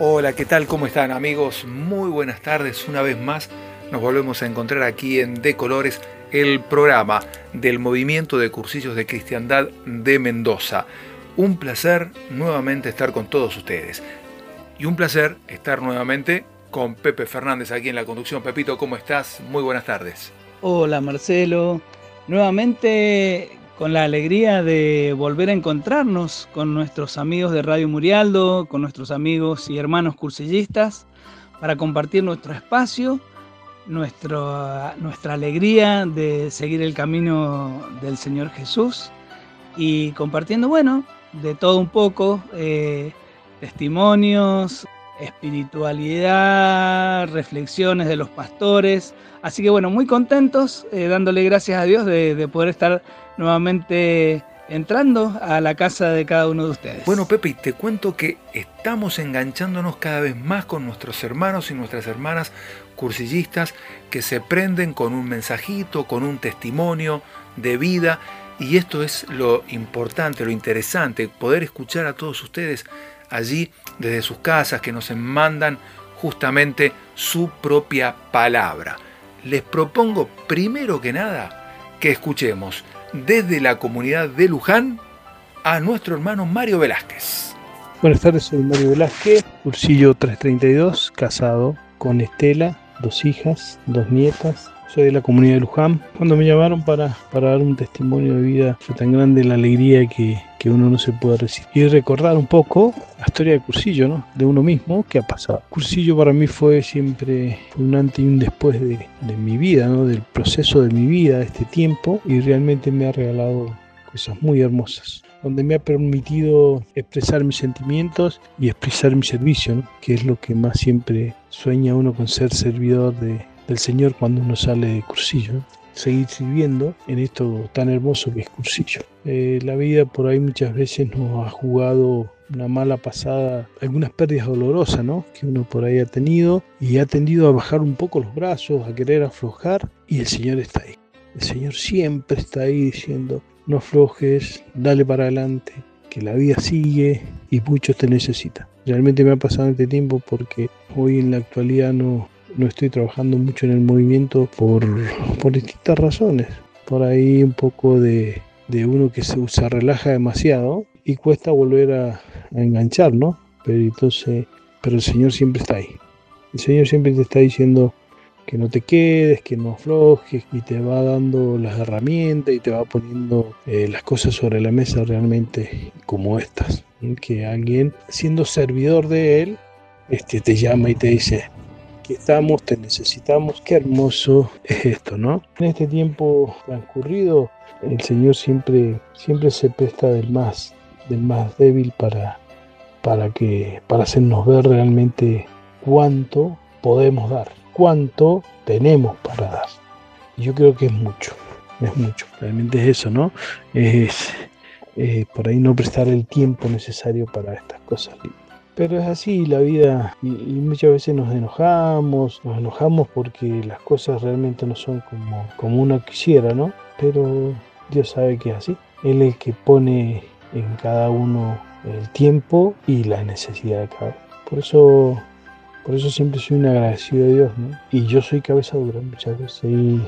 Hola, ¿qué tal? ¿Cómo están amigos? Muy buenas tardes. Una vez más nos volvemos a encontrar aquí en De Colores, el programa del Movimiento de Cursillos de Cristiandad de Mendoza. Un placer nuevamente estar con todos ustedes. Y un placer estar nuevamente con Pepe Fernández aquí en la conducción. Pepito, ¿cómo estás? Muy buenas tardes. Hola Marcelo. Nuevamente con la alegría de volver a encontrarnos con nuestros amigos de Radio Murialdo, con nuestros amigos y hermanos cursillistas, para compartir nuestro espacio, nuestra alegría de seguir el camino del Señor Jesús y compartiendo, bueno, de todo un poco, eh, testimonios, espiritualidad, reflexiones de los pastores. Así que bueno, muy contentos, eh, dándole gracias a Dios de poder estar nuevamente entrando a la casa de cada uno de ustedes. Bueno, Pepe, te cuento que estamos enganchándonos cada vez más con nuestros hermanos y nuestras hermanas cursillistas que se prenden con un mensajito, con un testimonio de vida. Y esto es lo importante, lo interesante, poder escuchar a todos ustedes allí desde sus casas que nos mandan justamente su propia palabra. Les propongo primero que nada que escuchemos desde la comunidad de Luján a nuestro hermano Mario Velázquez. Buenas tardes, soy Mario Velázquez, cursillo 332, casado con Estela, dos hijas, dos nietas. Soy de la comunidad de Luján. Cuando me llamaron para, para dar un testimonio de vida, fue tan grande la alegría que, que uno no se puede resistir. Y recordar un poco la historia de Cursillo, ¿no? De uno mismo, ¿qué ha pasado? Cursillo para mí fue siempre un antes y un después de, mi vida, ¿no? Del proceso de mi vida, de este tiempo, y realmente me ha regalado cosas muy hermosas donde me ha permitido expresar mis sentimientos y expresar mi servicio, ¿no? que es lo que más siempre sueña uno con ser servidor de, del Señor cuando uno sale de cursillo. Seguir sirviendo en esto tan hermoso que es cursillo. Eh, la vida por ahí muchas veces nos ha jugado una mala pasada, algunas pérdidas dolorosas, ¿no? Que uno por ahí ha tenido y ha tendido a bajar un poco los brazos, a querer aflojar y el Señor está ahí. El Señor siempre está ahí diciendo, no aflojes, dale para adelante, que la vida sigue y muchos te necesitan. Realmente me ha pasado este tiempo porque hoy en la actualidad no, no estoy trabajando mucho en el movimiento por, por distintas razones. Por ahí un poco de, de uno que se, se, relaja demasiado y cuesta volver a, enganchar, ¿no? Pero entonces, pero el Señor siempre está ahí. El Señor siempre te está diciendo que no te quedes, que no aflojes y te va dando las herramientas y te va poniendo eh, las cosas sobre la mesa realmente como estas. Que alguien, siendo servidor de Él, este, te llama y te dice, estamos, te necesitamos, qué hermoso es esto, ¿no? En este tiempo transcurrido, el Señor siempre, siempre se presta del más, del más débil para, para, que, para hacernos ver realmente cuánto podemos dar, cuánto tenemos para dar. Y yo creo que es mucho, es mucho, realmente es eso, ¿no? Es por ahí no prestar el tiempo necesario para estas cosas pero es así la vida y, muchas veces nos enojamos, nos enojamos porque las cosas realmente no son como, como uno quisiera, ¿no? Pero Dios sabe que es así. Él es el que pone en cada uno el tiempo y la necesidad de cada uno. Por eso, por eso siempre soy un agradecido a Dios, ¿no? Y yo soy cabeza dura muchas veces y,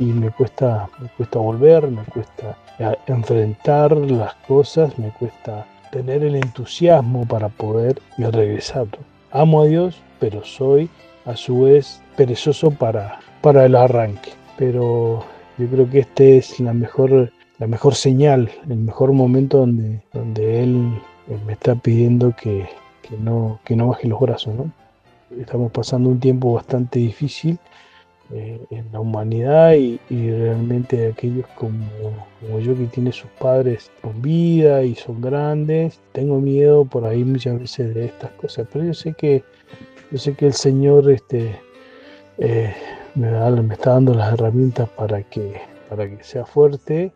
y me, cuesta, me cuesta volver, me cuesta enfrentar las cosas, me cuesta tener el entusiasmo para poder regresar. Amo a Dios, pero soy a su vez perezoso para, para el arranque. Pero yo creo que este es la mejor, la mejor señal, el mejor momento donde, donde él, me está pidiendo que, que, no, que no baje los brazos. ¿no? Estamos pasando un tiempo bastante difícil eh, en la humanidad y, realmente aquellos como, yo que tienen sus padres con vida y son grandes, tengo miedo por ahí muchas veces de estas cosas, pero yo sé que yo sé que el Señor este, eh, me, está dando las herramientas para que, para que sea fuerte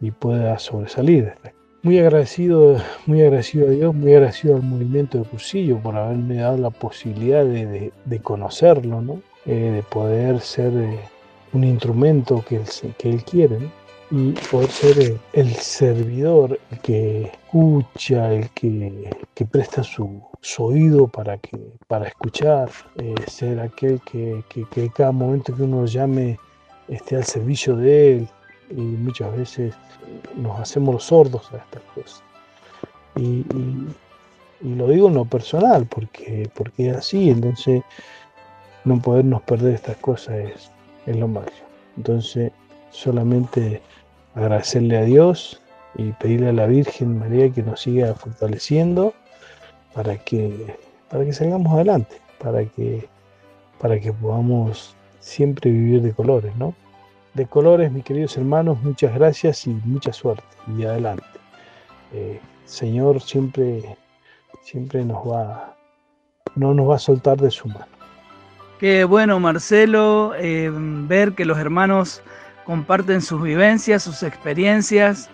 y pueda sobresalir. Muy agradecido, muy agradecido a Dios, muy agradecido al movimiento de Cursillo por haberme dado la posibilidad de, de, de conocerlo, ¿no? Eh, de poder ser eh, un instrumento que él, que él quiere. ¿no? y poder ser el, servidor, el que escucha, el que, presta su, oído para, que, para escuchar, eh, ser aquel que, que, cada momento que uno llame esté al servicio de él y muchas veces nos hacemos los sordos a estas cosas. Y, lo digo en lo personal porque, porque es así, entonces no podernos perder estas cosas es, es lo máximo. Entonces solamente agradecerle a Dios y pedirle a la Virgen María que nos siga fortaleciendo para que, para que salgamos adelante, para que, para que podamos siempre vivir de colores, ¿no? De colores, mis queridos hermanos, muchas gracias y mucha suerte y adelante. Eh, Señor siempre, siempre nos va, no nos va a soltar de su mano. Qué bueno, Marcelo, eh, ver que los hermanos comparten sus vivencias, sus experiencias.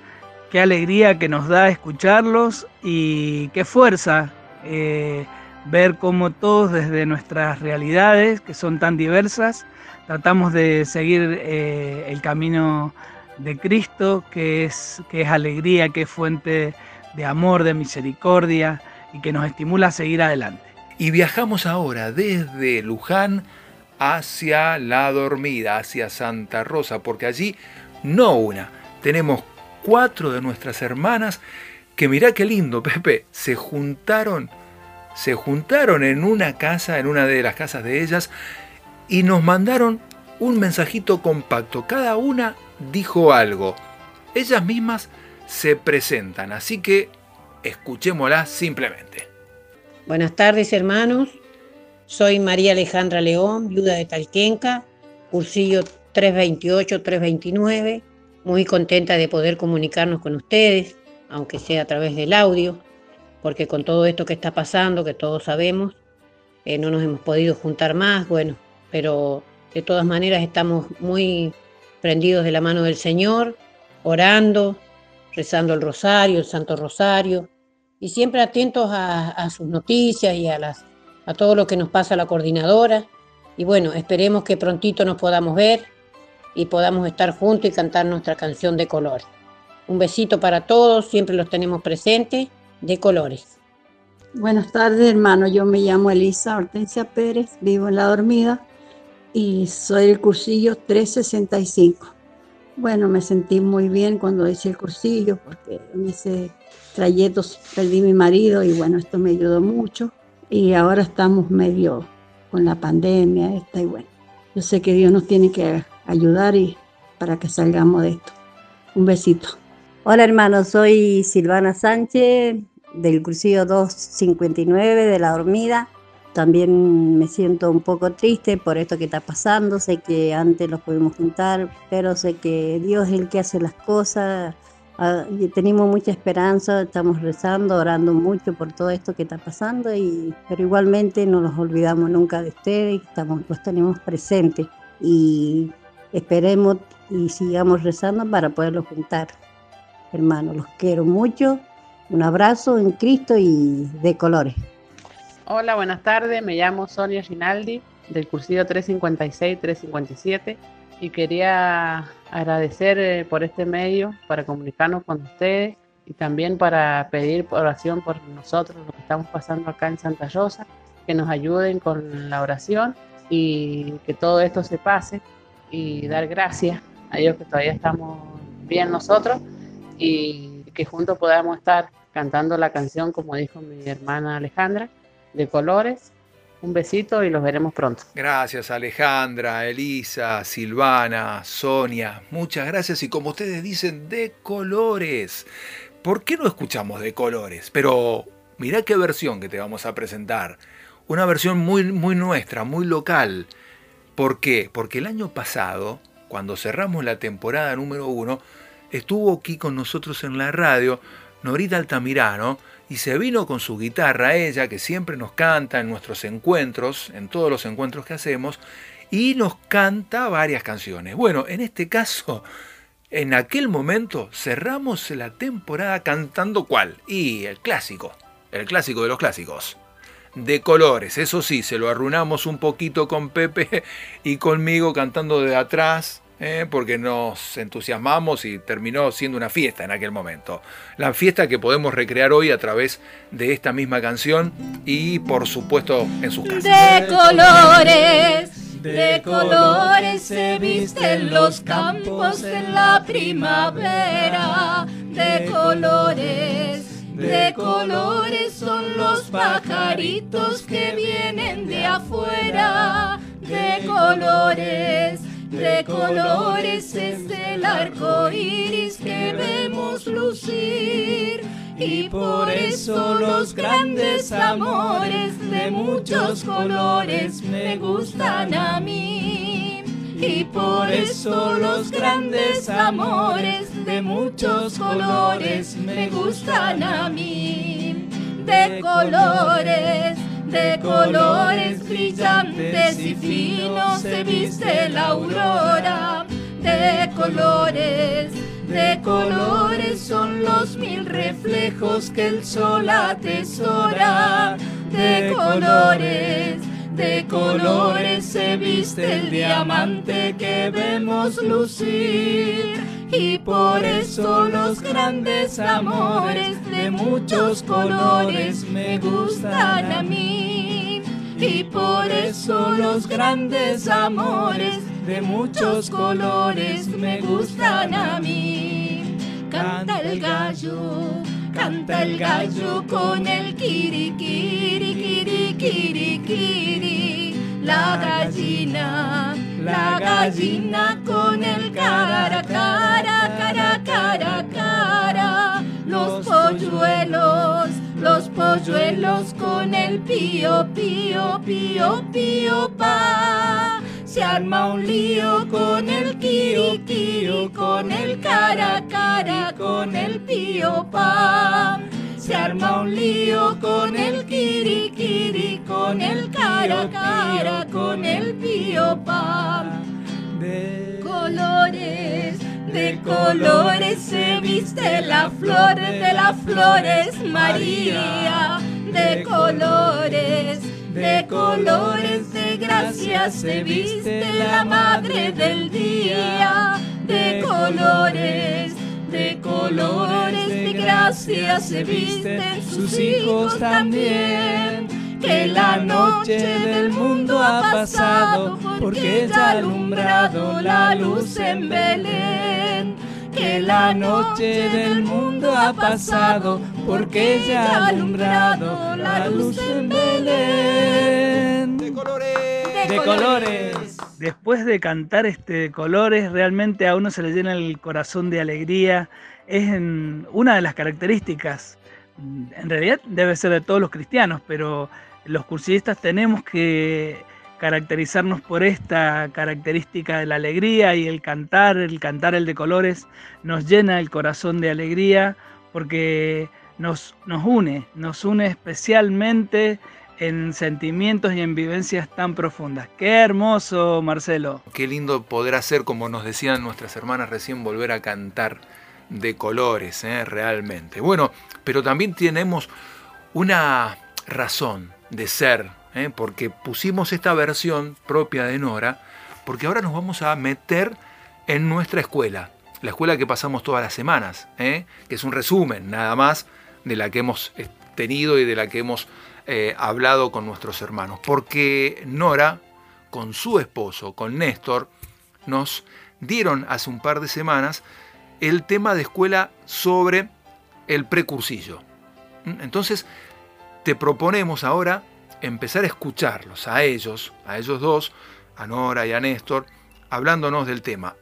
Qué alegría que nos da escucharlos y qué fuerza eh, ver cómo todos desde nuestras realidades, que son tan diversas, tratamos de seguir eh, el camino de Cristo, que es, que es alegría, que es fuente de amor, de misericordia y que nos estimula a seguir adelante. Y viajamos ahora desde Luján hacia la dormida, hacia Santa Rosa, porque allí no una, tenemos cuatro de nuestras hermanas que mirá qué lindo, Pepe, se juntaron, se juntaron en una casa, en una de las casas de ellas, y nos mandaron un mensajito compacto. Cada una dijo algo. Ellas mismas se presentan, así que escuchémoslas simplemente. Buenas tardes, hermanos. Soy María Alejandra León, viuda de Talquenca, cursillo 328-329. Muy contenta de poder comunicarnos con ustedes, aunque sea a través del audio, porque con todo esto que está pasando, que todos sabemos, eh, no nos hemos podido juntar más, bueno, pero de todas maneras estamos muy prendidos de la mano del Señor, orando, rezando el rosario, el Santo Rosario, y siempre atentos a sus noticias y a las a todo lo que nos pasa la coordinadora. Y bueno, esperemos que prontito nos podamos ver y podamos estar juntos y cantar nuestra canción de colores. Un besito para todos, siempre los tenemos presentes, de colores. Buenas tardes, hermano. Yo me llamo Elisa Hortensia Pérez, vivo en La Dormida y soy el cursillo 365. Bueno, me sentí muy bien cuando hice el cursillo porque en ese trayecto perdí mi marido y bueno, esto me ayudó mucho y ahora estamos medio con la pandemia esta y bueno, yo sé que Dios nos tiene que ayudar y para que salgamos de esto. Un besito. Hola hermanos, soy Silvana Sánchez del cursillo 259 de La Dormida. También me siento un poco triste por esto que está pasando. Sé que antes los pudimos juntar, pero sé que Dios es el que hace las cosas Ah, tenemos mucha esperanza, estamos rezando, orando mucho por todo esto que está pasando, y, pero igualmente no nos olvidamos nunca de ustedes, estamos, los tenemos presentes y esperemos y sigamos rezando para poderlos juntar. Hermanos, los quiero mucho, un abrazo en Cristo y de colores. Hola, buenas tardes, me llamo Sonia Rinaldi del cursillo 356-357 y quería agradecer eh, por este medio para comunicarnos con ustedes y también para pedir oración por nosotros, lo que estamos pasando acá en Santa Rosa, que nos ayuden con la oración y que todo esto se pase y dar gracias a ellos que todavía estamos bien nosotros y que juntos podamos estar cantando la canción, como dijo mi hermana Alejandra, de colores un besito y los veremos pronto. Gracias Alejandra, Elisa, Silvana, Sonia. Muchas gracias y como ustedes dicen, de colores. ¿Por qué no escuchamos de colores? Pero mirá qué versión que te vamos a presentar. Una versión muy, muy nuestra, muy local. ¿Por qué? Porque el año pasado, cuando cerramos la temporada número uno, estuvo aquí con nosotros en la radio Norita Altamirano y se vino con su guitarra ella, que siempre nos canta en nuestros encuentros, en todos los encuentros que hacemos, y nos canta varias canciones. Bueno, en este caso, en aquel momento cerramos la temporada cantando cuál? Y el clásico, el clásico de los clásicos. De colores, eso sí, se lo arruinamos un poquito con Pepe y conmigo cantando de atrás, ¿eh? porque nos entusiasmamos y terminó siendo una fiesta en aquel momento. La fiesta que podemos recrear hoy a través de esta misma canción y por supuesto en sus casas. De colores, de colores se visten los campos en la primavera, de colores. De colores son los pajaritos que vienen de afuera, de colores de colores es el arco iris que vemos lucir. Y por eso los grandes amores de muchos colores me gustan a mí. Y por eso los grandes amores de muchos colores me gustan a mí. De colores de colores brillantes y finos se viste la aurora, de colores, de colores son los mil reflejos que el sol atesora, de colores. De colores se viste el diamante que vemos lucir y por eso los grandes amores de muchos colores me gustan a mí. Y por eso los grandes amores de muchos colores me gustan a mí. Canta el gallo, canta el gallo con el kiri kiri kiri kiri kiri. La gallina la gallina con el cara, cara, cara, cara, cara. Los polluelos, los polluelos con el pío, pío, pío, pío, pa. Se arma un lío con el kiri, con el cara, cara, con el pío, pa se arma un lío con el kiri con el cara cara, con el pam. De colores, de colores se viste la flor de las flores María. De colores, de colores de gracia se viste la madre del día. De colores de colores de gracia se visten sus hijos también. Que la noche del mundo ha pasado porque ya ha alumbrado la luz en Belén. Que la noche del mundo ha pasado porque ya ha alumbrado la luz en Belén. De colores. De colores. Después de cantar este colores, realmente a uno se le llena el corazón de alegría. Es una de las características, en realidad debe ser de todos los cristianos, pero los cursillistas tenemos que caracterizarnos por esta característica de la alegría y el cantar, el cantar el de colores, nos llena el corazón de alegría porque nos, nos une, nos une especialmente en sentimientos y en vivencias tan profundas. Qué hermoso, Marcelo. Qué lindo poder hacer, como nos decían nuestras hermanas recién, volver a cantar de colores, ¿eh? realmente. Bueno, pero también tenemos una razón de ser, ¿eh? porque pusimos esta versión propia de Nora, porque ahora nos vamos a meter en nuestra escuela, la escuela que pasamos todas las semanas, ¿eh? que es un resumen nada más de la que hemos tenido y de la que hemos eh, hablado con nuestros hermanos, porque Nora, con su esposo, con Néstor, nos dieron hace un par de semanas el tema de escuela sobre el precursillo. ¿Mm? Entonces, te proponemos ahora empezar a escucharlos, a ellos, a ellos dos, a Nora y a Néstor, hablándonos del tema.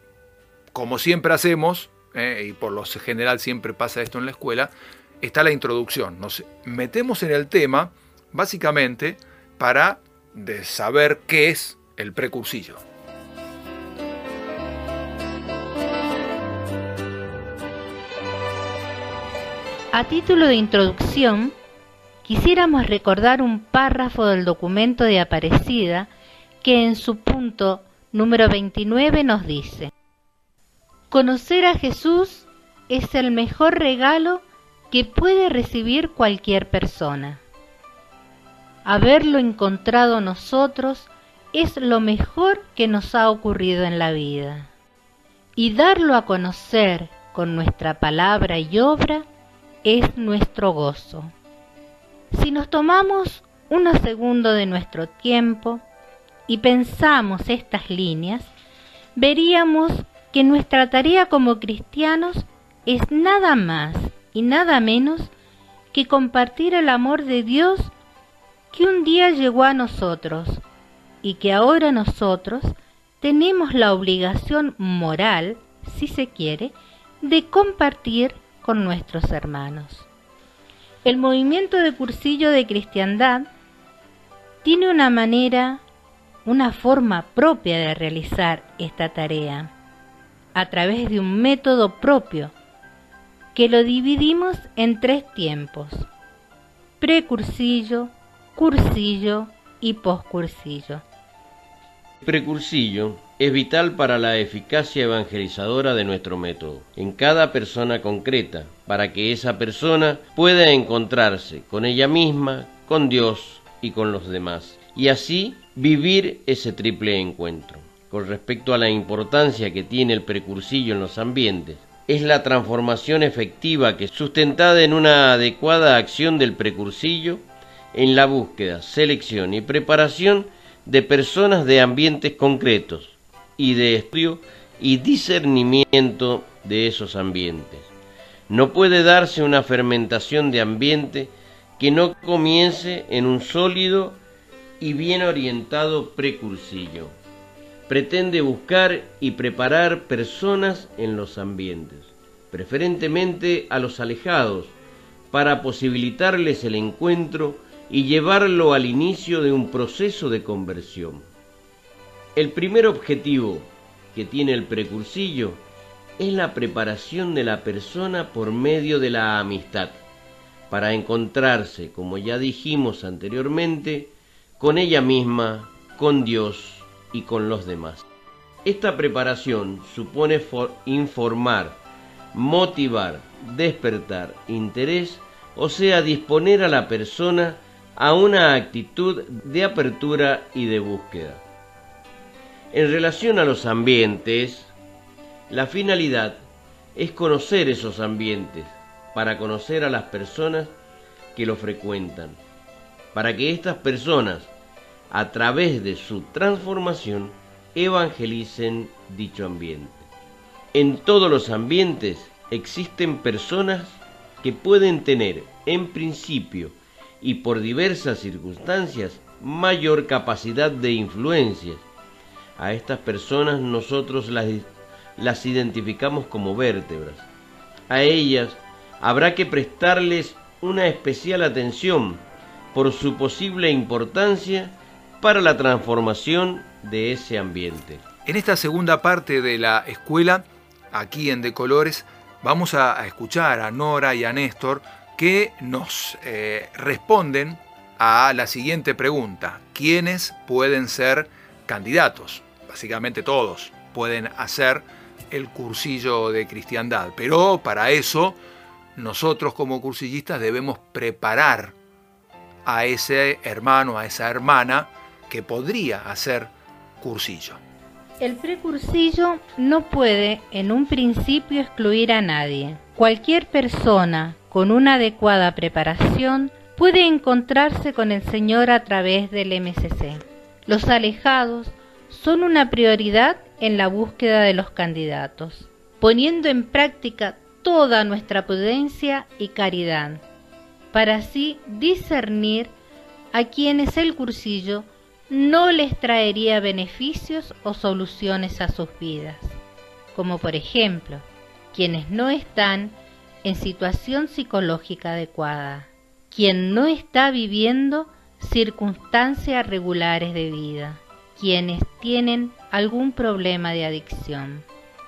Como siempre hacemos, eh, y por lo general siempre pasa esto en la escuela, está la introducción. Nos metemos en el tema, básicamente para de saber qué es el precursillo. A título de introducción, quisiéramos recordar un párrafo del documento de Aparecida que en su punto número 29 nos dice, Conocer a Jesús es el mejor regalo que puede recibir cualquier persona haberlo encontrado nosotros es lo mejor que nos ha ocurrido en la vida. y darlo a conocer con nuestra palabra y obra es nuestro gozo. Si nos tomamos unos segundos de nuestro tiempo y pensamos estas líneas, veríamos que nuestra tarea como cristianos es nada más y nada menos que compartir el amor de Dios que un día llegó a nosotros y que ahora nosotros tenemos la obligación moral, si se quiere, de compartir con nuestros hermanos. El movimiento de cursillo de cristiandad tiene una manera, una forma propia de realizar esta tarea, a través de un método propio, que lo dividimos en tres tiempos, precursillo, cursillo y poscursillo. Precursillo es vital para la eficacia evangelizadora de nuestro método, en cada persona concreta, para que esa persona pueda encontrarse con ella misma, con Dios y con los demás, y así vivir ese triple encuentro. Con respecto a la importancia que tiene el precursillo en los ambientes, es la transformación efectiva que sustentada en una adecuada acción del precursillo en la búsqueda, selección y preparación de personas de ambientes concretos y de estudio y discernimiento de esos ambientes. No puede darse una fermentación de ambiente que no comience en un sólido y bien orientado precursillo. Pretende buscar y preparar personas en los ambientes, preferentemente a los alejados, para posibilitarles el encuentro y llevarlo al inicio de un proceso de conversión. El primer objetivo que tiene el precursillo es la preparación de la persona por medio de la amistad, para encontrarse, como ya dijimos anteriormente, con ella misma, con Dios y con los demás. Esta preparación supone informar, motivar, despertar interés, o sea, disponer a la persona a una actitud de apertura y de búsqueda. En relación a los ambientes, la finalidad es conocer esos ambientes para conocer a las personas que lo frecuentan, para que estas personas, a través de su transformación, evangelicen dicho ambiente. En todos los ambientes existen personas que pueden tener, en principio, y por diversas circunstancias mayor capacidad de influencia. A estas personas nosotros las, las identificamos como vértebras. A ellas habrá que prestarles una especial atención por su posible importancia para la transformación de ese ambiente. En esta segunda parte de la escuela, aquí en De Colores, vamos a escuchar a Nora y a Néstor que nos eh, responden a la siguiente pregunta. ¿Quiénes pueden ser candidatos? Todos pueden hacer el cursillo de cristiandad, pero para eso nosotros como cursillistas debemos preparar a ese hermano, a esa hermana que podría hacer cursillo. El precursillo no puede en un principio excluir a nadie. Cualquier persona con una adecuada preparación, puede encontrarse con el Señor a través del MCC. Los alejados son una prioridad en la búsqueda de los candidatos, poniendo en práctica toda nuestra prudencia y caridad, para así discernir a quienes el cursillo no les traería beneficios o soluciones a sus vidas, como por ejemplo, quienes no están en situación psicológica adecuada, quien no está viviendo circunstancias regulares de vida, quienes tienen algún problema de adicción.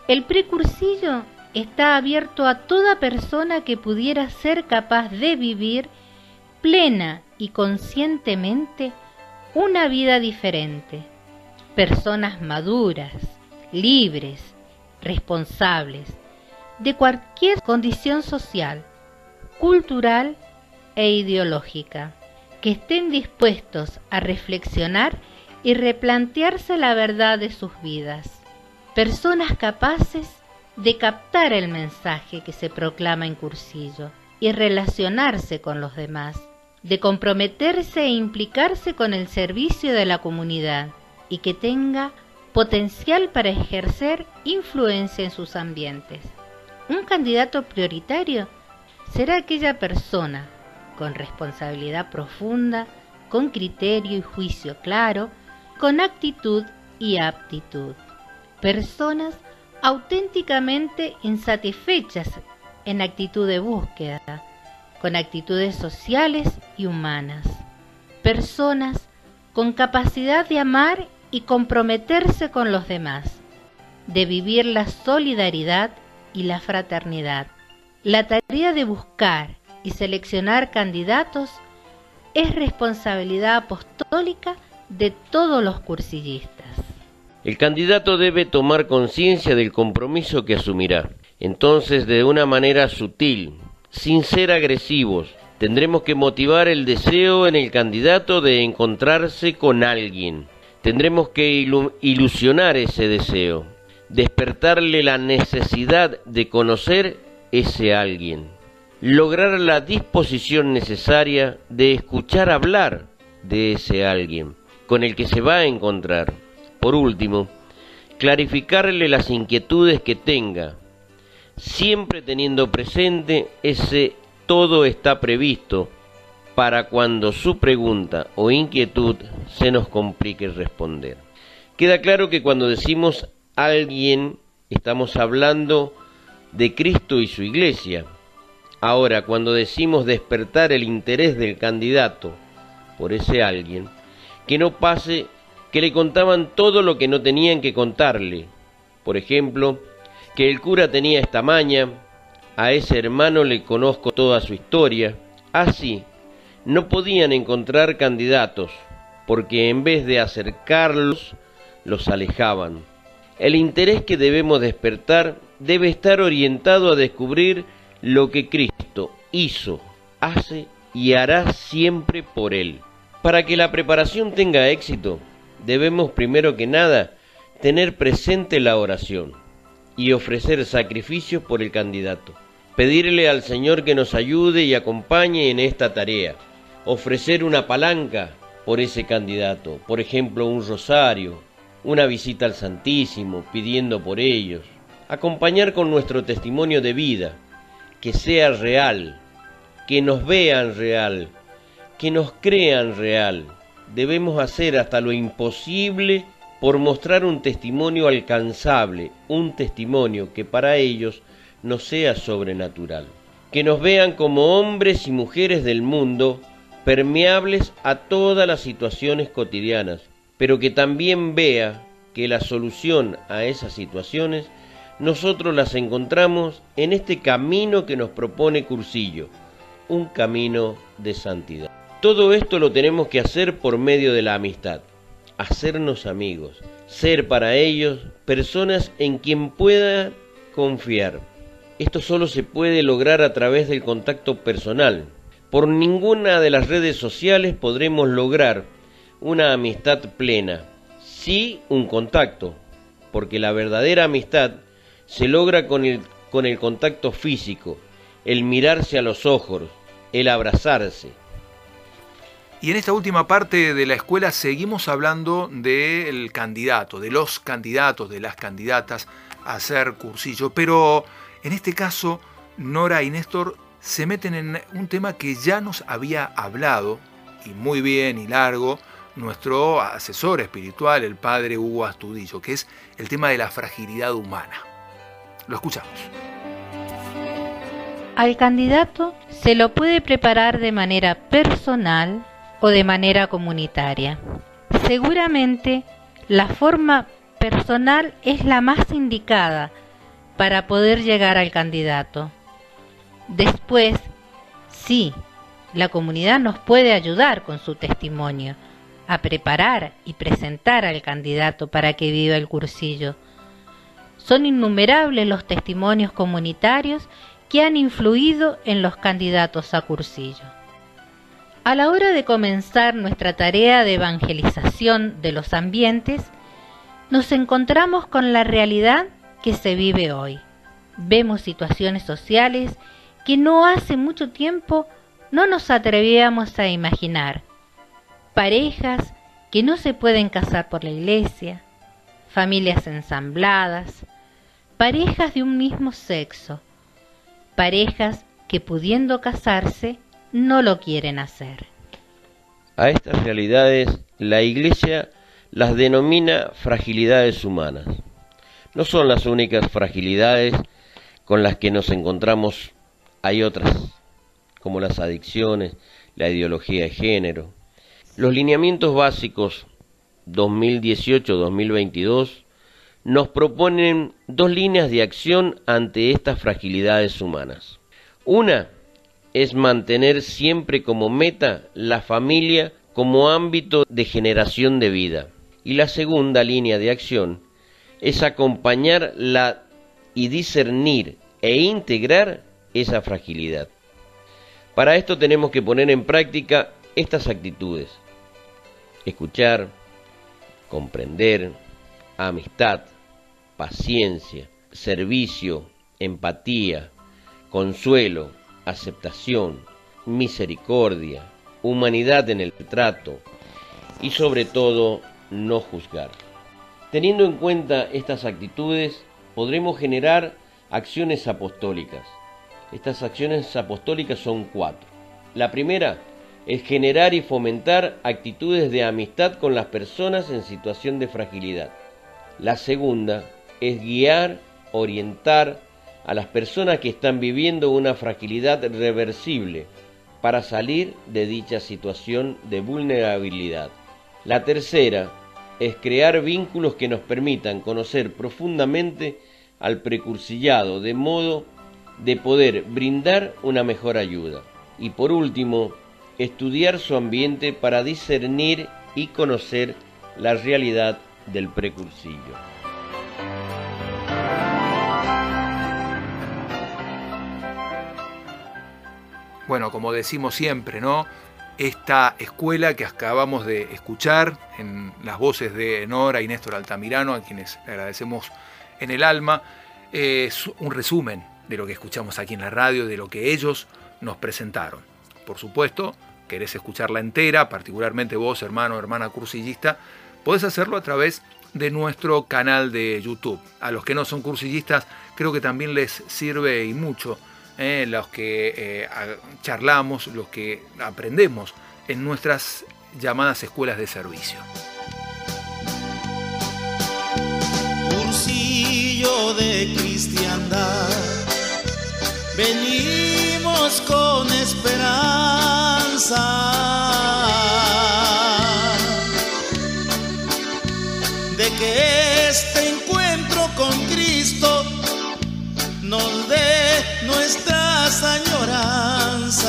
El precursillo está abierto a toda persona que pudiera ser capaz de vivir plena y conscientemente una vida diferente. Personas maduras, libres, responsables, de cualquier condición social, cultural e ideológica, que estén dispuestos a reflexionar y replantearse la verdad de sus vidas. Personas capaces de captar el mensaje que se proclama en cursillo y relacionarse con los demás, de comprometerse e implicarse con el servicio de la comunidad y que tenga potencial para ejercer influencia en sus ambientes. Un candidato prioritario será aquella persona con responsabilidad profunda, con criterio y juicio claro, con actitud y aptitud. Personas auténticamente insatisfechas en actitud de búsqueda, con actitudes sociales y humanas. Personas con capacidad de amar y comprometerse con los demás, de vivir la solidaridad y la fraternidad. La tarea de buscar y seleccionar candidatos es responsabilidad apostólica de todos los cursillistas. El candidato debe tomar conciencia del compromiso que asumirá. Entonces, de una manera sutil, sin ser agresivos, tendremos que motivar el deseo en el candidato de encontrarse con alguien. Tendremos que ilusionar ese deseo, despertarle la necesidad de conocer ese alguien, lograr la disposición necesaria de escuchar hablar de ese alguien con el que se va a encontrar. Por último, clarificarle las inquietudes que tenga, siempre teniendo presente ese todo está previsto para cuando su pregunta o inquietud se nos complique responder. Queda claro que cuando decimos alguien estamos hablando de Cristo y su iglesia. Ahora, cuando decimos despertar el interés del candidato por ese alguien, que no pase que le contaban todo lo que no tenían que contarle. Por ejemplo, que el cura tenía esta maña, a ese hermano le conozco toda su historia. Así, no podían encontrar candidatos, porque en vez de acercarlos, los alejaban. El interés que debemos despertar debe estar orientado a descubrir lo que Cristo hizo, hace y hará siempre por Él. Para que la preparación tenga éxito, debemos primero que nada tener presente la oración y ofrecer sacrificios por el candidato. Pedirle al Señor que nos ayude y acompañe en esta tarea. Ofrecer una palanca por ese candidato, por ejemplo un rosario, una visita al Santísimo pidiendo por ellos. Acompañar con nuestro testimonio de vida, que sea real, que nos vean real, que nos crean real debemos hacer hasta lo imposible por mostrar un testimonio alcanzable, un testimonio que para ellos no sea sobrenatural. Que nos vean como hombres y mujeres del mundo, permeables a todas las situaciones cotidianas, pero que también vea que la solución a esas situaciones nosotros las encontramos en este camino que nos propone Cursillo, un camino de santidad. Todo esto lo tenemos que hacer por medio de la amistad, hacernos amigos, ser para ellos personas en quien pueda confiar. Esto solo se puede lograr a través del contacto personal. Por ninguna de las redes sociales podremos lograr una amistad plena, sí un contacto, porque la verdadera amistad se logra con el, con el contacto físico, el mirarse a los ojos, el abrazarse. Y en esta última parte de la escuela seguimos hablando del candidato, de los candidatos, de las candidatas a hacer cursillo. Pero en este caso, Nora y Néstor se meten en un tema que ya nos había hablado, y muy bien y largo, nuestro asesor espiritual, el padre Hugo Astudillo, que es el tema de la fragilidad humana. Lo escuchamos. Al candidato se lo puede preparar de manera personal, o de manera comunitaria. Seguramente la forma personal es la más indicada para poder llegar al candidato. Después, sí, la comunidad nos puede ayudar con su testimonio a preparar y presentar al candidato para que viva el cursillo. Son innumerables los testimonios comunitarios que han influido en los candidatos a cursillo. A la hora de comenzar nuestra tarea de evangelización de los ambientes, nos encontramos con la realidad que se vive hoy. Vemos situaciones sociales que no hace mucho tiempo no nos atrevíamos a imaginar. Parejas que no se pueden casar por la iglesia, familias ensambladas, parejas de un mismo sexo, parejas que pudiendo casarse no lo quieren hacer. A estas realidades la Iglesia las denomina fragilidades humanas. No son las únicas fragilidades con las que nos encontramos, hay otras, como las adicciones, la ideología de género. Los lineamientos básicos 2018-2022 nos proponen dos líneas de acción ante estas fragilidades humanas. Una es mantener siempre como meta la familia como ámbito de generación de vida. Y la segunda línea de acción es acompañar la y discernir e integrar esa fragilidad. Para esto tenemos que poner en práctica estas actitudes. Escuchar, comprender, amistad, paciencia, servicio, empatía, consuelo, aceptación, misericordia, humanidad en el trato y sobre todo no juzgar. Teniendo en cuenta estas actitudes, podremos generar acciones apostólicas. Estas acciones apostólicas son cuatro. La primera es generar y fomentar actitudes de amistad con las personas en situación de fragilidad. La segunda es guiar, orientar a las personas que están viviendo una fragilidad reversible para salir de dicha situación de vulnerabilidad. La tercera es crear vínculos que nos permitan conocer profundamente al precursillado de modo de poder brindar una mejor ayuda. Y por último, estudiar su ambiente para discernir y conocer la realidad del precursillo. Bueno, como decimos siempre, ¿no? Esta escuela que acabamos de escuchar en las voces de Nora y Néstor Altamirano, a quienes agradecemos en el alma, es un resumen de lo que escuchamos aquí en la radio, de lo que ellos nos presentaron. Por supuesto, querés escucharla entera, particularmente vos, hermano hermana cursillista, podés hacerlo a través de nuestro canal de YouTube. A los que no son cursillistas, creo que también les sirve y mucho eh, los que eh, charlamos, los que aprendemos en nuestras llamadas escuelas de servicio. Cursillo de cristiandad, venimos con esperanza. De que este nuestras añoranzas.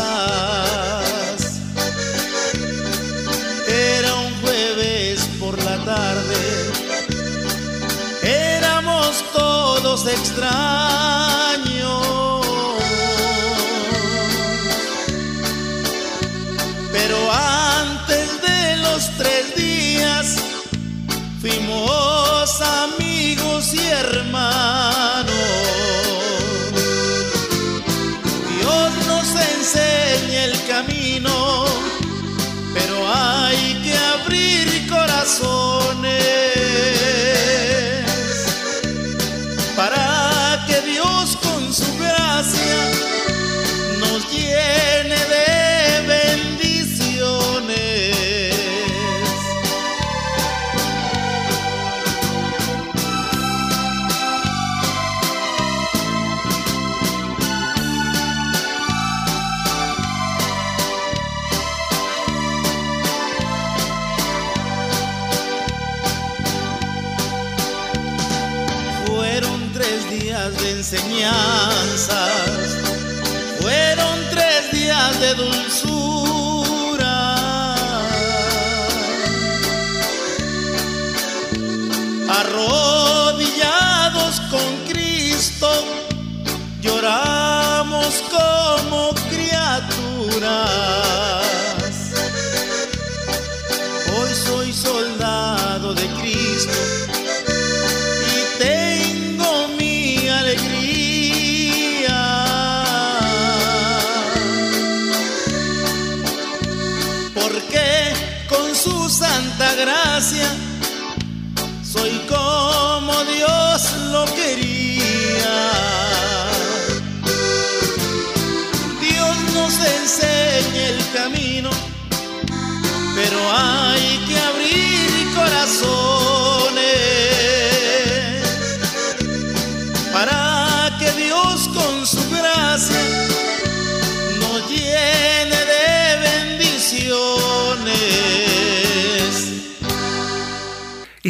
Era un jueves por la tarde, éramos todos extraños.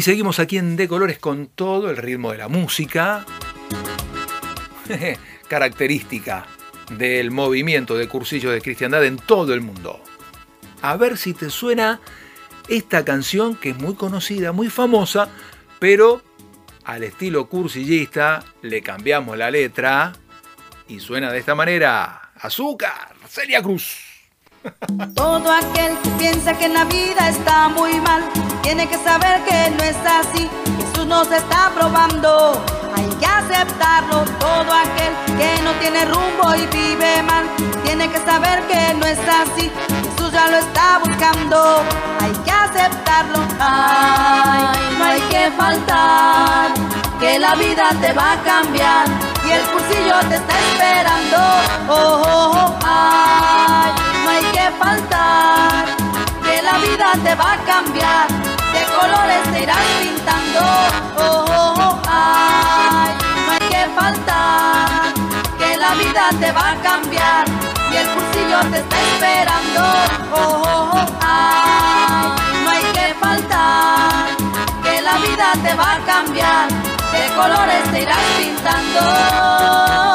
Y seguimos aquí en De Colores con todo el ritmo de la música, característica del movimiento de cursillo de cristiandad en todo el mundo. A ver si te suena esta canción que es muy conocida, muy famosa, pero al estilo cursillista le cambiamos la letra y suena de esta manera. Azúcar, Celia Cruz. Todo aquel que piensa que la vida está muy mal, tiene que saber que no es así. Jesús nos está probando, hay que aceptarlo. Todo aquel que no tiene rumbo y vive mal, tiene que saber que no es así. Jesús ya lo está buscando, hay que aceptarlo. Ay, no hay que faltar, que la vida te va a cambiar y el cursillo te está esperando. Oh, oh, oh, ay, faltar, que la vida te va a cambiar, de colores te irás pintando. Oh, oh, oh, no hay que faltar, que la vida te va a cambiar y el cursillo te está esperando. Oh, oh, oh, no hay que faltar, que la vida te va a cambiar, de colores te irás pintando.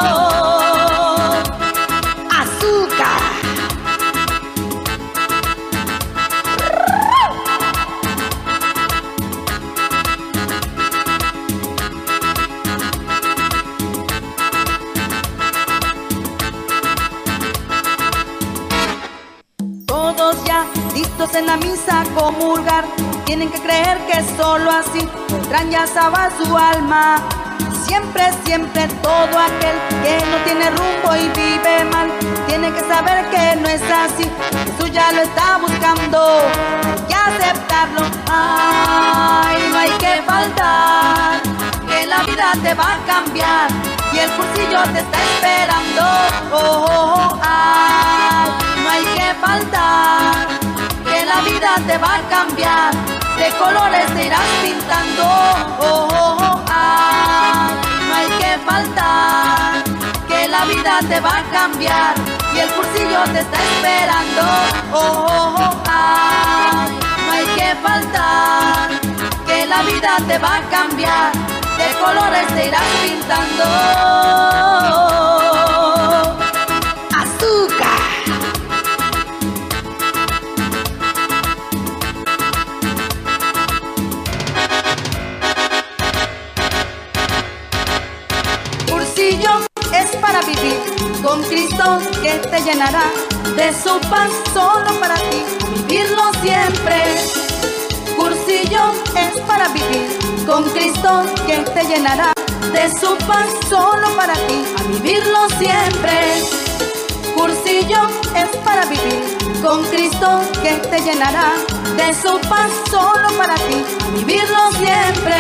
Comulgar. Tienen que creer que solo así podrán ya salvar su alma. Siempre, siempre todo aquel que no tiene rumbo y vive mal, tiene que saber que no es así. Jesús ya lo está buscando, hay que aceptarlo. Ay, no hay que faltar, que la vida te va a cambiar y el cursillo te está esperando. Oh, oh, oh, ay, no hay que faltar, vida te va a cambiar, de colores te irás pintando. Oh, oh, oh, ay, no hay que faltar, que la vida te va a cambiar y el cursillo te está esperando. Oh, oh, oh, ay, no hay que faltar, que la vida te va a cambiar, de colores te irás pintando. Vivir con Cristo que te llenará de su paz solo para ti, vivirlo siempre. Cursillo es para vivir con Cristo que te llenará de su paz solo para ti, a vivirlo siempre. Cursillo es para vivir con Cristo que te llenará de su paz solo para ti, a vivirlo siempre.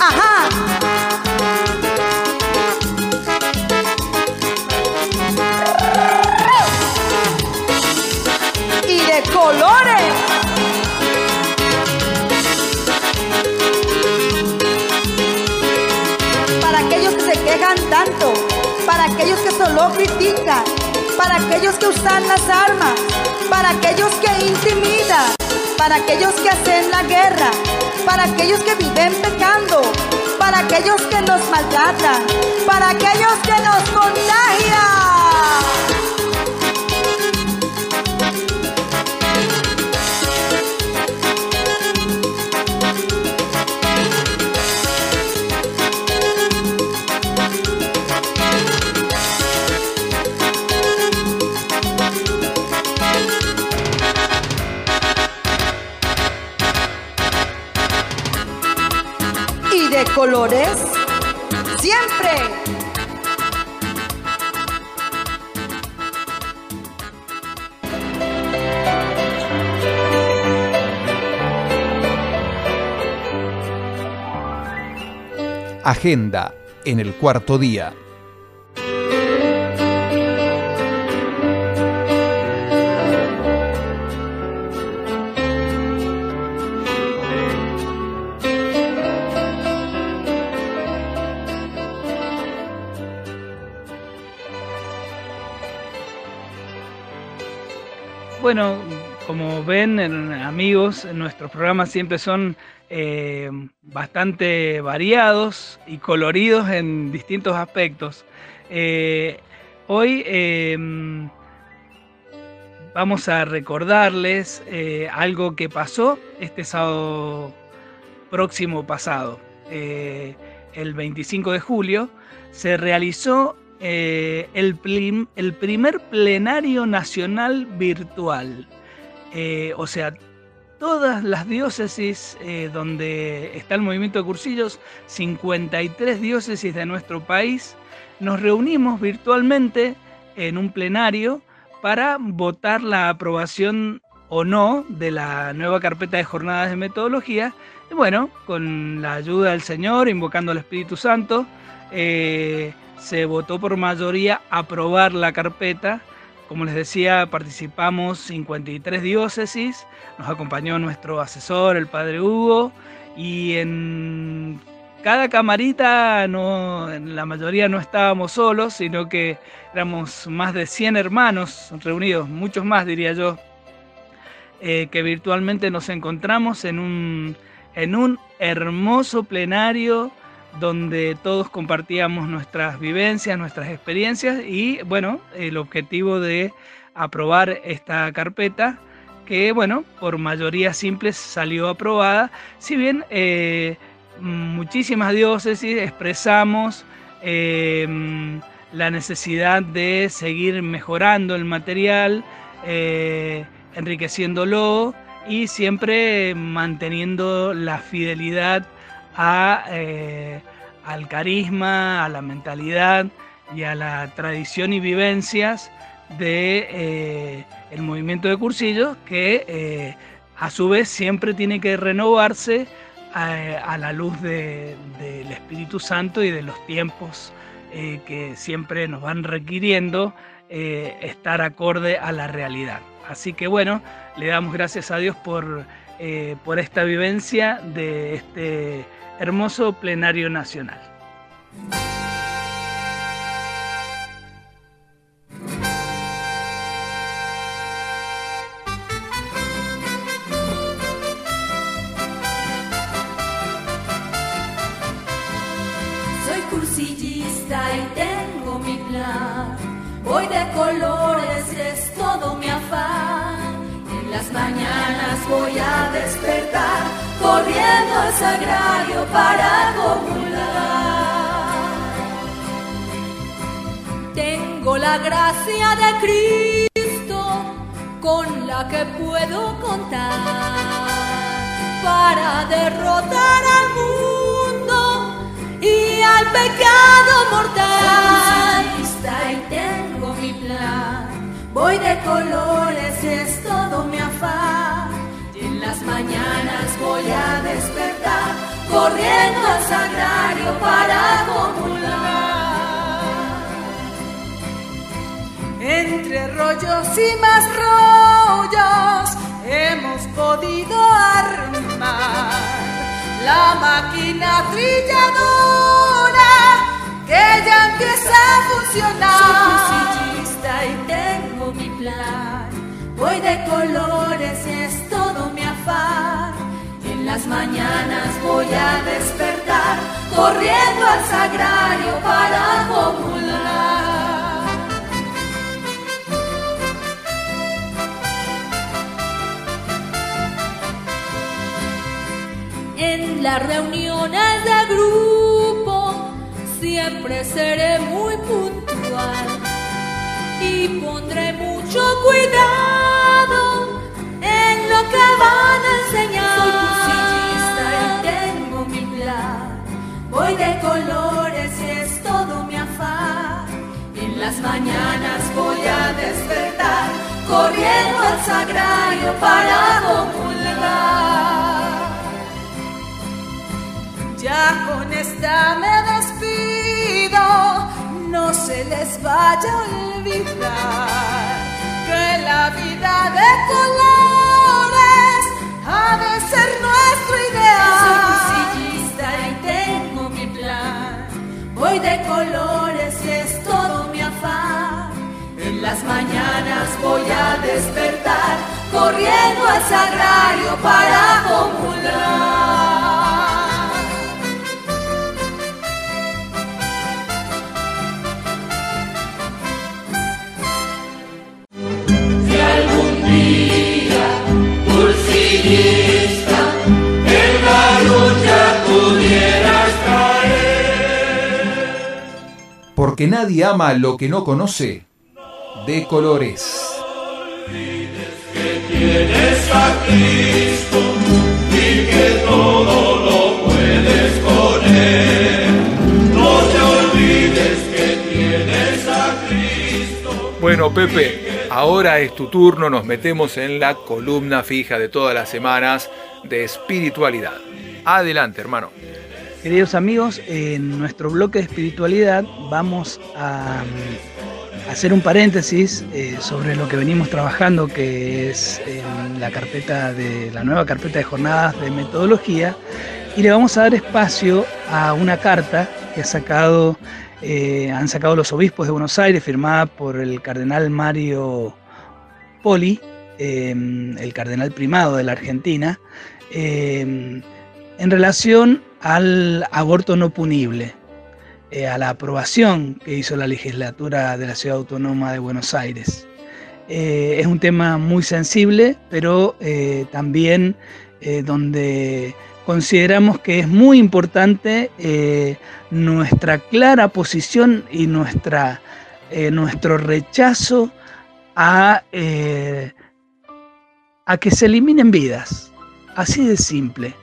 Ajá. Colores. Para aquellos que se quejan tanto, para aquellos que solo critican, para aquellos que usan las armas, para aquellos que intimidan, para aquellos que hacen la guerra, para aquellos que viven pecando, para aquellos que nos maltratan, para aquellos que nos contagian. colores siempre. Agenda en el cuarto día. Bueno, como ven, amigos, nuestros programas siempre son eh, bastante variados y coloridos en distintos aspectos. Eh, hoy em, vamos a recordarles eh, algo que pasó este sábado próximo pasado. el 25 de julio se realizó el, el primer plenario nacional virtual. o sea, todas las diócesis eh, donde está el movimiento de cursillos, 53 diócesis de nuestro país, nos reunimos virtualmente en un plenario para votar la aprobación o no de la nueva carpeta de jornadas de metodología. Y bueno, con la ayuda del Señor, invocando al Espíritu Santo, eh, se votó por mayoría aprobar la carpeta. Como les decía, participamos 53 diócesis, nos acompañó nuestro asesor, el padre Hugo, y en cada camarita, no, en la mayoría no estábamos solos, sino que éramos más de 100 hermanos reunidos, muchos más diría yo, eh, que virtualmente nos encontramos en un, en un hermoso plenario donde todos compartíamos nuestras vivencias, nuestras experiencias y bueno, el objetivo de aprobar esta carpeta que bueno, por mayoría simple salió aprobada, si bien eh, muchísimas diócesis expresamos em, la necesidad de seguir mejorando el material, eh, enriqueciéndolo y siempre manteniendo la fidelidad eh, al carisma, a la mentalidad y a la tradición y vivencias de eh, el movimiento de cursillos que eh, a su vez siempre tiene que renovarse a, la luz del Espíritu Santo y de los tiempos que siempre nos van requiriendo estar acorde a la realidad. Así que bueno, le damos gracias a Dios por, por esta vivencia de este hermoso plenario nacional. Soy cursillista y tengo mi plan. Voy de colores, es todo mi afán. En las mañanas voy a despertar corriendo al sagrario para comulgar. Tengo la gracia de Cristo con la que puedo contar para derrotar al mundo y al pecado mortal. Soy y tengo mi plan, voy de colores, es todo mi afán las mañanas voy a despertar corriendo al sagrario para comulgar. Entre rollos y más rollos hemos podido armar la máquina trilladora que ya empieza a funcionar. Soy y tengo mi plan. Voy de colores y es todo mi En las mañanas voy a despertar, corriendo al sagrario para acumular. En las reuniones de grupo siempre seré muy puntual y pondré mucho cuidado lo que van a enseñar. Soy cursillista y tengo mi plan. Voy de colores y es todo mi afán. En las mañanas voy a despertar, corriendo al sagrario para comulgar. Ya con esta me se les vaya a olvidar que la vida de de ser nuestro ideal. Soy cursillista y tengo mi plan. Voy de colores y es todo mi afán. En las mañanas voy a despertar corriendo al sagrario para comulgar. Porque nadie ama lo que no conoce, de colores. Bueno, Pepe, ahora es tu turno, nos metemos en la columna fija de todas las semanas de espiritualidad. Adelante, hermano. Queridos amigos, en nuestro bloque de espiritualidad vamos a mm, hacer un paréntesis eh, sobre lo que venimos trabajando, que es en la carpeta de la nueva carpeta de jornadas de metodología, y le vamos a dar espacio a una carta que ha sacado, eh, han sacado los obispos de Buenos Aires, firmada por el cardenal Mario Poli, eh, el cardenal primado de la Argentina, eh, en relación al aborto no punible, eh, a la aprobación que hizo la legislatura de la Ciudad Autónoma de Buenos Aires. Eh, es un tema muy sensible, pero eh, también donde consideramos que es muy importante nuestra clara posición y nuestra, nuestro rechazo a, a que se eliminen vidas, así de simple,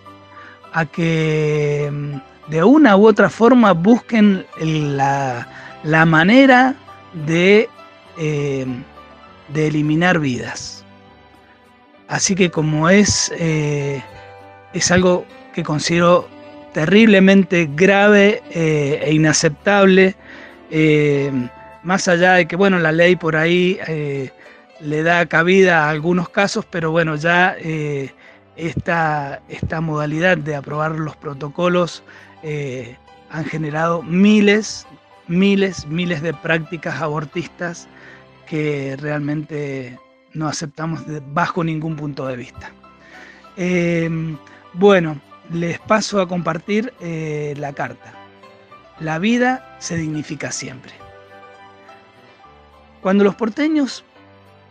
a que mm, de una u otra forma busquen la, la manera de, eh, de eliminar vidas. Así que como es, eh, es algo que considero terriblemente grave eh, e inaceptable, eh, más allá de que bueno, la ley por ahí eh, le da cabida a algunos casos, pero bueno, ya esta, esta modalidad de aprobar los protocolos eh, han generado miles, miles, miles de prácticas abortistas que realmente no aceptamos bajo ningún punto de vista. Eh, bueno, les paso a compartir eh, la carta. La vida se dignifica siempre. Cuando los porteños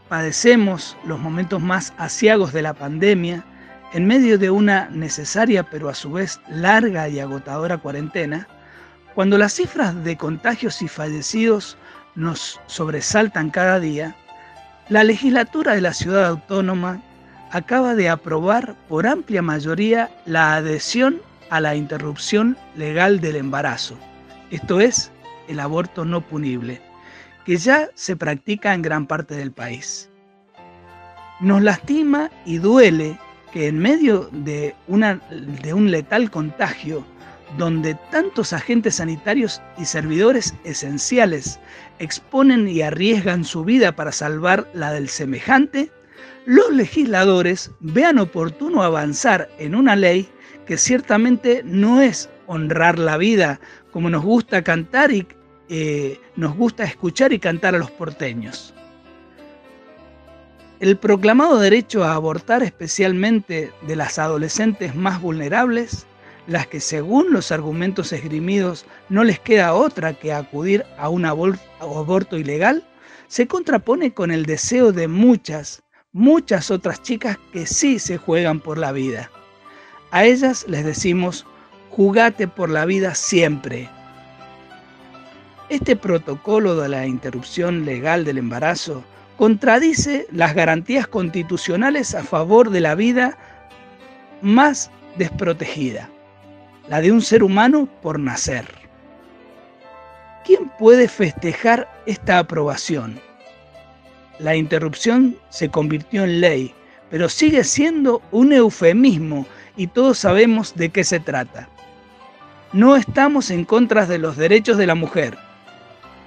padecemos los momentos más asiagos de la pandemia, en medio de una necesaria pero a su vez larga y agotadora cuarentena, cuando las cifras de contagios y fallecidos nos sobresaltan cada día, la legislatura de la ciudad autónoma acaba de aprobar por amplia mayoría la adhesión a la interrupción legal del embarazo, esto es, el aborto no punible, que ya se practica en gran parte del país. Nos lastima y duele que en medio de, un letal contagio, donde tantos agentes sanitarios y servidores esenciales exponen y arriesgan su vida para salvar la del semejante, los legisladores vean oportuno avanzar en una ley que ciertamente no es honrar la vida como nos gusta cantar y eh, nos gusta escuchar y cantar a los porteños. El proclamado derecho a abortar especialmente de las adolescentes más vulnerables, las que según los argumentos esgrimidos no les queda otra que acudir a un abor- aborto ilegal, se contrapone con el deseo de muchas, muchas otras chicas que sí se juegan por la vida. A ellas les decimos, jugate por la vida siempre. Este protocolo de la interrupción legal del embarazo contradice las garantías constitucionales a favor de la vida más desprotegida, la de un ser humano por nacer. ¿Quién puede festejar esta aprobación? La interrupción se convirtió en ley, pero sigue siendo un eufemismo y todos sabemos de qué se trata. No estamos en contra de los derechos de la mujer.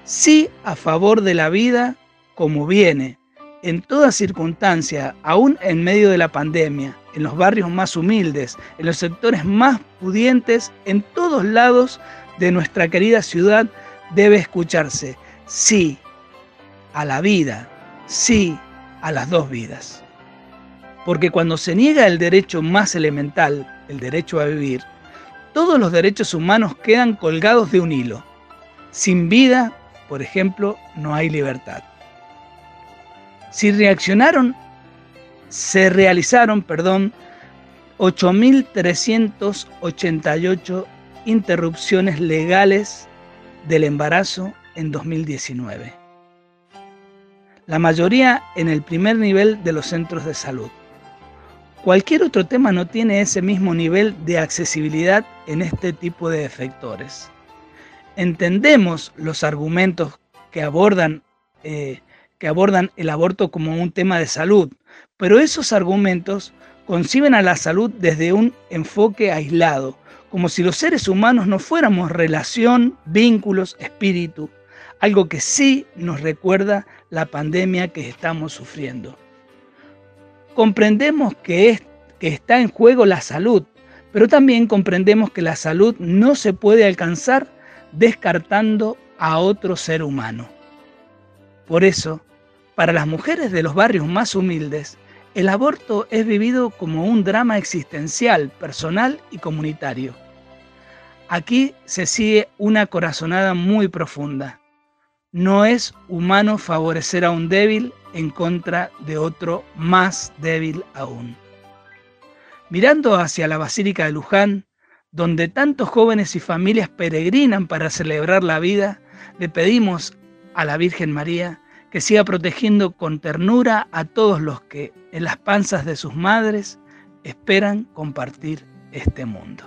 sí a favor de la vida como viene, en toda circunstancia, aún en medio de la pandemia, en los barrios más humildes, en los sectores más pudientes, en todos lados de nuestra querida ciudad, debe escucharse sí a la vida, sí a las dos vidas. Porque cuando se niega el derecho más elemental, el derecho a vivir, todos los derechos humanos quedan colgados de un hilo. Sin vida, por ejemplo, no hay libertad. Si reaccionaron, se realizaron, perdón, 8.388 interrupciones legales del embarazo en 2019. La mayoría en el primer nivel de los centros de salud. Cualquier otro tema no tiene ese mismo nivel de accesibilidad en este tipo de efectores. Entendemos los argumentos que abordan, eh, que abordan el aborto como un tema de salud, pero esos argumentos conciben a la salud desde un enfoque aislado, como si los seres humanos no fuéramos relación, vínculos, espíritu, algo que sí nos recuerda la pandemia que estamos sufriendo. Comprendemos que, que está en juego la salud, pero también comprendemos que la salud no se puede alcanzar descartando a otro ser humano. Por eso, para las mujeres de los barrios más humildes, el aborto es vivido como un drama existencial, personal y comunitario. Aquí se sigue una corazonada muy profunda. No es humano favorecer a un débil en contra de otro más débil aún. Mirando hacia la Basílica de Luján, donde tantos jóvenes y familias peregrinan para celebrar la vida, le pedimos a la Virgen María que siga protegiendo con ternura a todos los que en las panzas de sus madres esperan compartir este mundo.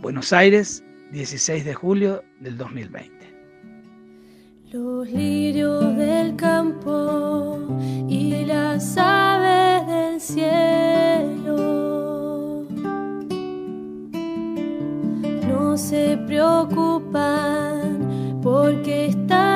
Buenos Aires, 16 de julio del 2020. Los lirios del campo y las aves del cielo no se preocupan porque están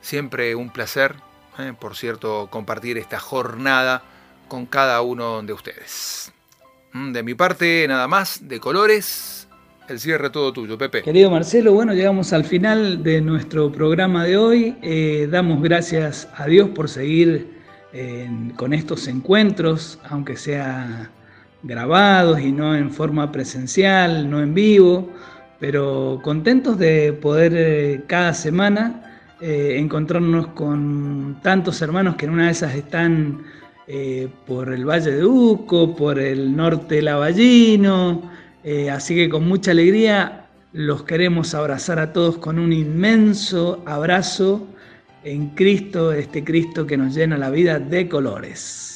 siempre un placer, eh, por cierto, compartir esta jornada con cada uno de ustedes. Mm, de mi parte, nada más, de colores, el cierre todo tuyo, Pepe. Querido Marcelo, bueno, llegamos al final de nuestro programa de hoy. Eh, damos gracias a Dios por seguir eh, con estos encuentros, aunque sea grabados y no en forma presencial, no en vivo pero contentos de poder cada semana eh, encontrarnos con tantos hermanos que en una de esas están eh, por el Valle de Uco, por el norte lavallino, así que con mucha alegría los queremos abrazar a todos con un inmenso abrazo en Cristo, este Cristo que nos llena la vida de colores.